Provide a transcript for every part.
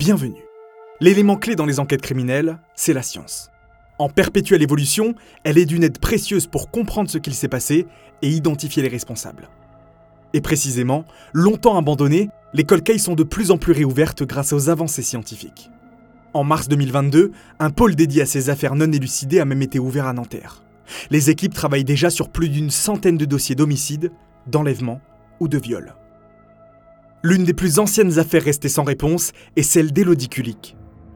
Bienvenue. L'élément clé dans les enquêtes criminelles, c'est la science. En perpétuelle évolution, elle est d'une aide précieuse pour comprendre ce qu'il s'est passé et identifier les responsables. Et précisément, longtemps abandonnées, les cold sont de plus en plus réouvertes grâce aux avancées scientifiques. En mars 2022, un pôle dédié à ces affaires non élucidées a même été ouvert à Nanterre. Les équipes travaillent déjà sur plus d'une centaine de dossiers d'homicide, d'enlèvement ou de viol. L'une des plus anciennes affaires restées sans réponse est celle d'Elodie Kulik,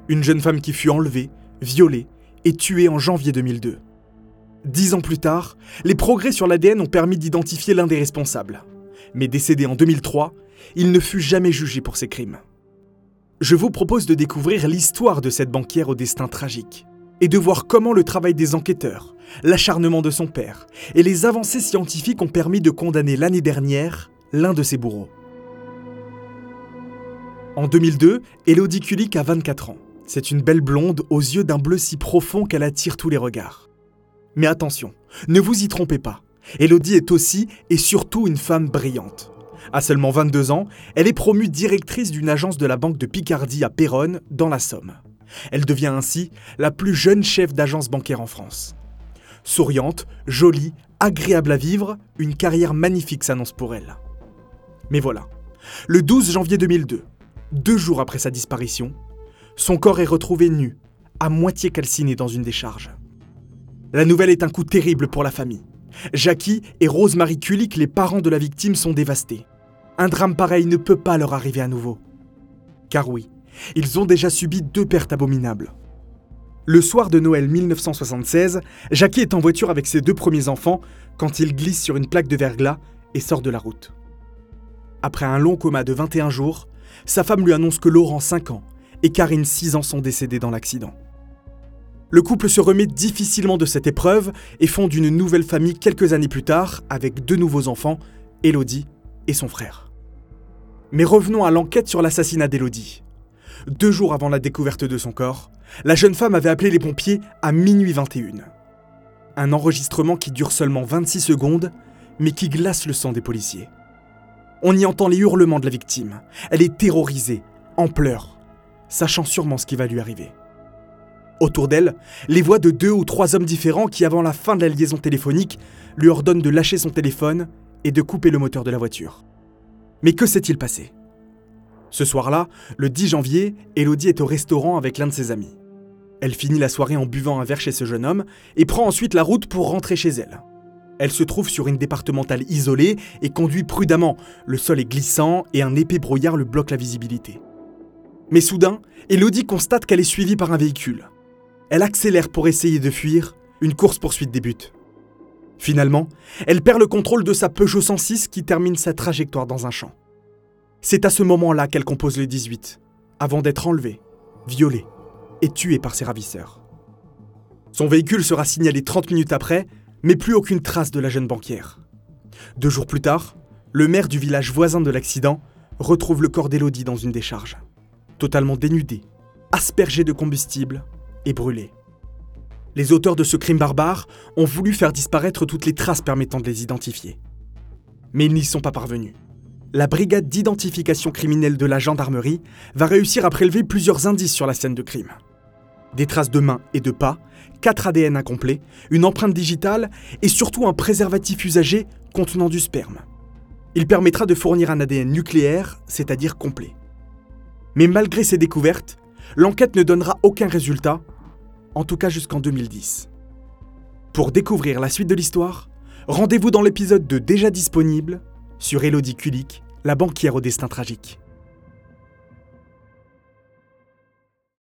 une jeune femme qui fut enlevée, violée et tuée en janvier 2002. Dix ans plus tard, les progrès sur l'ADN ont permis d'identifier l'un des responsables. Mais décédé en 2003, il ne fut jamais jugé pour ses crimes. Je vous propose de découvrir l'histoire de cette banquière au destin tragique et de voir comment le travail des enquêteurs, l'acharnement de son père et les avancées scientifiques ont permis de condamner l'année dernière l'un de ses bourreaux. En 2002, Elodie Kulik a 24 ans. C'est une belle blonde aux yeux d'un bleu si profond qu'elle attire tous les regards. Mais attention, ne vous y trompez pas. Elodie est aussi et surtout une femme brillante. À seulement 22 ans, elle est promue directrice d'une agence de la Banque de Picardie à Péronne, dans la Somme. Elle devient ainsi la plus jeune chef d'agence bancaire en France. Souriante, jolie, agréable à vivre, une carrière magnifique s'annonce pour elle. Mais voilà, le 12 janvier 2002, deux jours après sa disparition, son corps est retrouvé nu, à moitié calciné dans une décharge. La nouvelle est un coup terrible pour la famille. Jackie et Rose-Marie Kulik, les parents de la victime, sont dévastés. Un drame pareil ne peut pas leur arriver à nouveau. Car oui, ils ont déjà subi deux pertes abominables. Le soir de Noël 1976, Jackie est en voiture avec ses deux premiers enfants quand il glisse sur une plaque de verglas et sort de la route. Après un long coma de 21 jours, sa femme lui annonce que Laurent, 5 ans, et Karine, 6 ans, sont décédés dans l'accident. Le couple se remet difficilement de cette épreuve et fonde une nouvelle famille quelques années plus tard avec deux nouveaux enfants, Elodie et son frère. Mais revenons à l'enquête sur l'assassinat d'Elodie. Deux jours avant la découverte de son corps, la jeune femme avait appelé les pompiers à minuit 21. Un enregistrement qui dure seulement 26 secondes, mais qui glace le sang des policiers. On y entend les hurlements de la victime. Elle est terrorisée, en pleurs, sachant sûrement ce qui va lui arriver. Autour d'elle, les voix de deux ou trois hommes différents qui, avant la fin de la liaison téléphonique, lui ordonnent de lâcher son téléphone et de couper le moteur de la voiture. Mais que s'est-il passé? Ce soir-là, le 10 janvier, Elodie est au restaurant avec l'un de ses amis. Elle finit la soirée en buvant un verre chez ce jeune homme et prend ensuite la route pour rentrer chez elle. Elle se trouve sur une départementale isolée et conduit prudemment. Le sol est glissant et un épais brouillard le bloque la visibilité. Mais soudain, Elodie constate qu'elle est suivie par un véhicule. Elle accélère pour essayer de fuir, une course-poursuite débute. Finalement, elle perd le contrôle de sa Peugeot 106 qui termine sa trajectoire dans un champ. C'est à ce moment-là qu'elle compose le 18, avant d'être enlevée, violée et tuée par ses ravisseurs. Son véhicule sera signalé 30 minutes après, mais plus aucune trace de la jeune banquière. Deux jours plus tard, le maire du village voisin de l'accident retrouve le corps d'Élodie dans une décharge, totalement dénudé, aspergé de combustible et brûlé. Les auteurs de ce crime barbare ont voulu faire disparaître toutes les traces permettant de les identifier. Mais ils n'y sont pas parvenus. La brigade d'identification criminelle de la gendarmerie va réussir à prélever plusieurs indices sur la scène de crime. Des traces de mains et de pas, 4 ADN incomplets, une empreinte digitale et surtout un préservatif usagé contenant du sperme. Il permettra de fournir un ADN nucléaire, c'est-à-dire complet. Mais malgré ces découvertes, l'enquête ne donnera aucun résultat en tout cas jusqu'en 2010. Pour découvrir la suite de l'histoire, rendez-vous dans l'épisode 2 déjà disponible sur Elodie Kulik, la banquière au destin tragique.